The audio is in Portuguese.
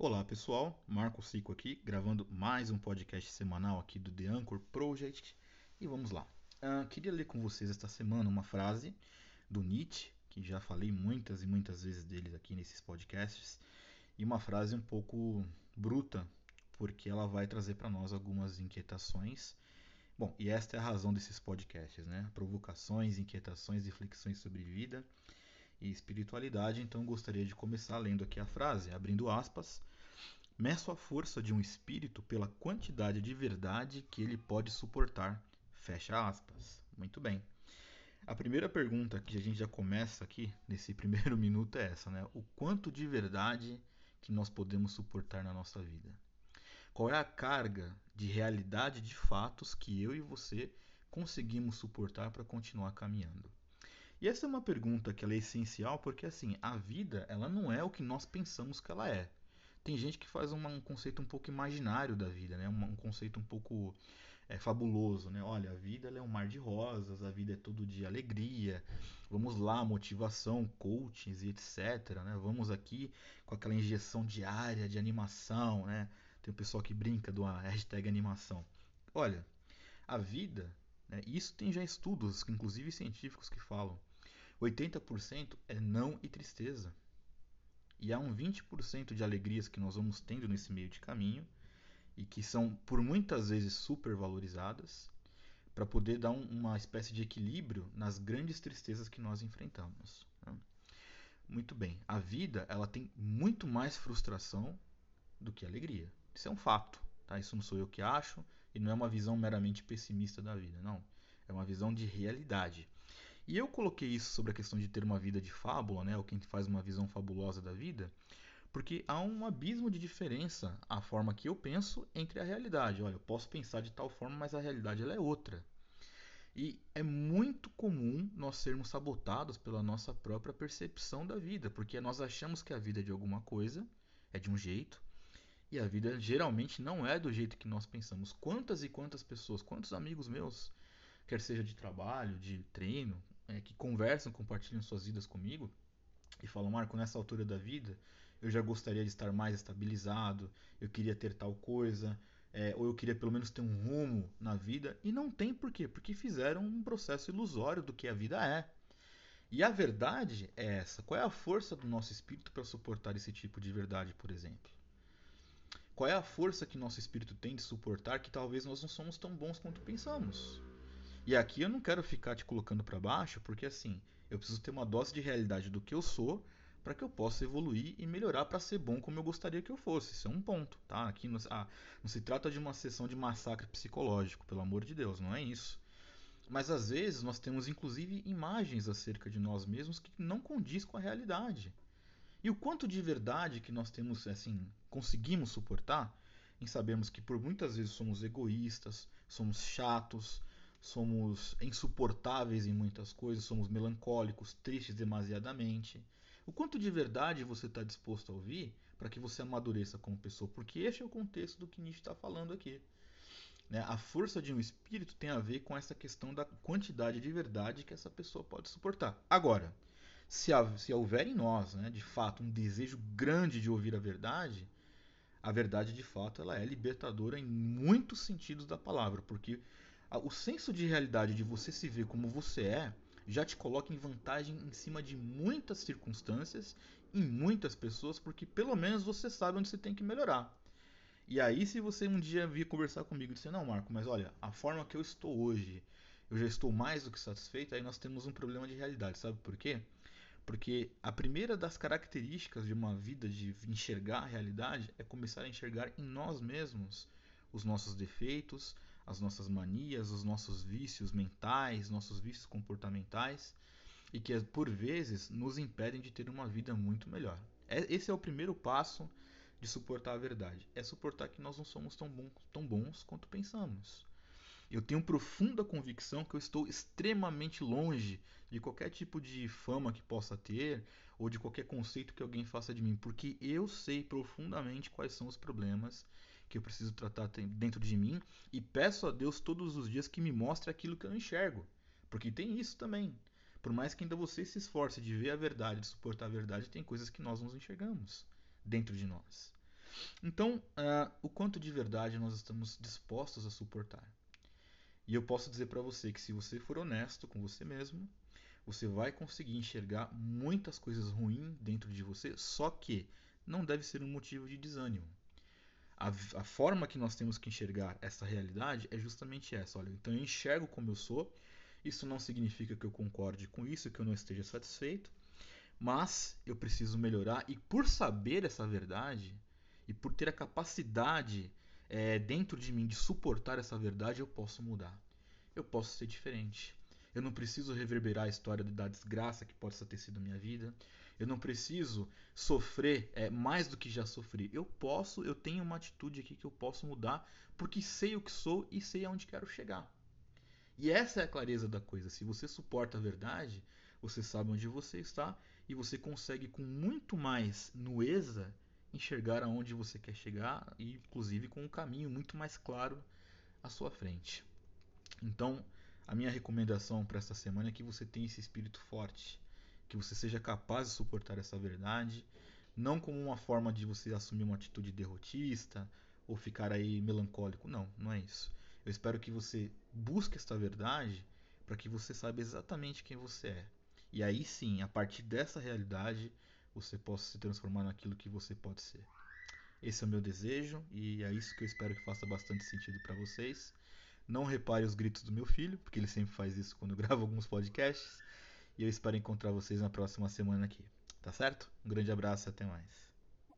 Olá pessoal, Marco Cico aqui, gravando mais um podcast semanal aqui do The Anchor Project. E vamos lá. Uh, queria ler com vocês esta semana uma frase do Nietzsche, que já falei muitas e muitas vezes dele aqui nesses podcasts, e uma frase um pouco bruta, porque ela vai trazer para nós algumas inquietações. Bom, e esta é a razão desses podcasts, né? Provocações, inquietações, reflexões sobre vida e espiritualidade. Então gostaria de começar lendo aqui a frase, abrindo aspas. Meço a força de um espírito pela quantidade de verdade que ele pode suportar. Fecha aspas. Muito bem. A primeira pergunta que a gente já começa aqui nesse primeiro minuto é essa, né? O quanto de verdade que nós podemos suportar na nossa vida? Qual é a carga de realidade de fatos que eu e você conseguimos suportar para continuar caminhando? E essa é uma pergunta que é essencial porque assim, a vida, ela não é o que nós pensamos que ela é. Tem gente que faz uma, um conceito um pouco imaginário da vida, né? um, um conceito um pouco é, fabuloso. Né? Olha, a vida é um mar de rosas, a vida é todo dia alegria. Vamos lá, motivação, coachings e etc. Né? Vamos aqui com aquela injeção diária de animação. Né? Tem o pessoal que brinca do hashtag animação. Olha, a vida, né? isso tem já estudos, inclusive científicos, que falam 80% é não e tristeza. E há um 20% de alegrias que nós vamos tendo nesse meio de caminho e que são por muitas vezes supervalorizadas para poder dar um, uma espécie de equilíbrio nas grandes tristezas que nós enfrentamos. Né? Muito bem, a vida ela tem muito mais frustração do que alegria. Isso é um fato. Tá? Isso não sou eu que acho e não é uma visão meramente pessimista da vida, não. É uma visão de realidade. E eu coloquei isso sobre a questão de ter uma vida de fábula, né, ou quem faz uma visão fabulosa da vida, porque há um abismo de diferença a forma que eu penso entre a realidade. Olha, eu posso pensar de tal forma, mas a realidade ela é outra. E é muito comum nós sermos sabotados pela nossa própria percepção da vida, porque nós achamos que a vida é de alguma coisa, é de um jeito, e a vida geralmente não é do jeito que nós pensamos. Quantas e quantas pessoas, quantos amigos meus, quer seja de trabalho, de treino, é, que conversam, compartilham suas vidas comigo e falam, Marco, nessa altura da vida eu já gostaria de estar mais estabilizado, eu queria ter tal coisa, é, ou eu queria pelo menos ter um rumo na vida, e não tem por quê? Porque fizeram um processo ilusório do que a vida é. E a verdade é essa. Qual é a força do nosso espírito para suportar esse tipo de verdade, por exemplo? Qual é a força que nosso espírito tem de suportar que talvez nós não somos tão bons quanto pensamos? E aqui eu não quero ficar te colocando para baixo, porque assim, eu preciso ter uma dose de realidade do que eu sou para que eu possa evoluir e melhorar para ser bom como eu gostaria que eu fosse. Isso é um ponto, tá? Aqui não, ah, não se trata de uma sessão de massacre psicológico, pelo amor de Deus, não é isso. Mas às vezes nós temos inclusive imagens acerca de nós mesmos que não condiz com a realidade. E o quanto de verdade que nós temos, assim, conseguimos suportar em sabermos que por muitas vezes somos egoístas, somos chatos, somos insuportáveis em muitas coisas, somos melancólicos, tristes demasiadamente. O quanto de verdade você está disposto a ouvir para que você amadureça como pessoa? Porque este é o contexto do que Nietzsche está falando aqui. Né? A força de um espírito tem a ver com essa questão da quantidade de verdade que essa pessoa pode suportar. Agora, se, se houver em nós, né, de fato, um desejo grande de ouvir a verdade, a verdade de fato ela é libertadora em muitos sentidos da palavra, porque o senso de realidade de você se ver como você é já te coloca em vantagem em cima de muitas circunstâncias, em muitas pessoas, porque pelo menos você sabe onde você tem que melhorar. E aí, se você um dia vir conversar comigo e dizer, não, Marco, mas olha, a forma que eu estou hoje, eu já estou mais do que satisfeito, aí nós temos um problema de realidade. Sabe por quê? Porque a primeira das características de uma vida de enxergar a realidade é começar a enxergar em nós mesmos os nossos defeitos, as nossas manias, os nossos vícios mentais, nossos vícios comportamentais e que por vezes nos impedem de ter uma vida muito melhor. É, esse é o primeiro passo de suportar a verdade. É suportar que nós não somos tão bons, tão bons quanto pensamos. Eu tenho profunda convicção que eu estou extremamente longe de qualquer tipo de fama que possa ter ou de qualquer conceito que alguém faça de mim, porque eu sei profundamente quais são os problemas que eu preciso tratar dentro de mim e peço a Deus todos os dias que me mostre aquilo que eu enxergo, porque tem isso também. Por mais que ainda você se esforce de ver a verdade, de suportar a verdade, tem coisas que nós não enxergamos dentro de nós. Então, uh, o quanto de verdade nós estamos dispostos a suportar? E eu posso dizer para você que se você for honesto com você mesmo, você vai conseguir enxergar muitas coisas ruins dentro de você, só que não deve ser um motivo de desânimo. A, a, forma que nós temos que enxergar essa realidade é justamente essa. Olha, então eu enxergo como eu sou. Isso não significa que eu concorde com isso, que eu não esteja satisfeito, mas eu preciso melhorar. E por saber essa verdade e por ter a capacidade é, dentro de mim de suportar essa verdade, eu posso mudar. Eu posso ser diferente. Eu não preciso reverberar a história da desgraça que possa ter sido minha vida. Eu não preciso sofrer é, mais do que já sofri. Eu posso, eu tenho uma atitude aqui que eu posso mudar porque sei o que sou e sei aonde quero chegar. E essa é a clareza da coisa. Se você suporta a verdade, você sabe onde você está e você consegue com muito mais nueza enxergar aonde você quer chegar e inclusive com um caminho muito mais claro à sua frente. Então, a minha recomendação para esta semana é que você tenha esse espírito forte, que você seja capaz de suportar essa verdade, não como uma forma de você assumir uma atitude derrotista ou ficar aí melancólico, não, não é isso. Eu espero que você busque esta verdade para que você saiba exatamente quem você é. E aí sim, a partir dessa realidade, você possa se transformar naquilo que você pode ser. Esse é o meu desejo e é isso que eu espero que faça bastante sentido para vocês. Não repare os gritos do meu filho, porque ele sempre faz isso quando eu gravo alguns podcasts. E eu espero encontrar vocês na próxima semana aqui. Tá certo? Um grande abraço e até mais.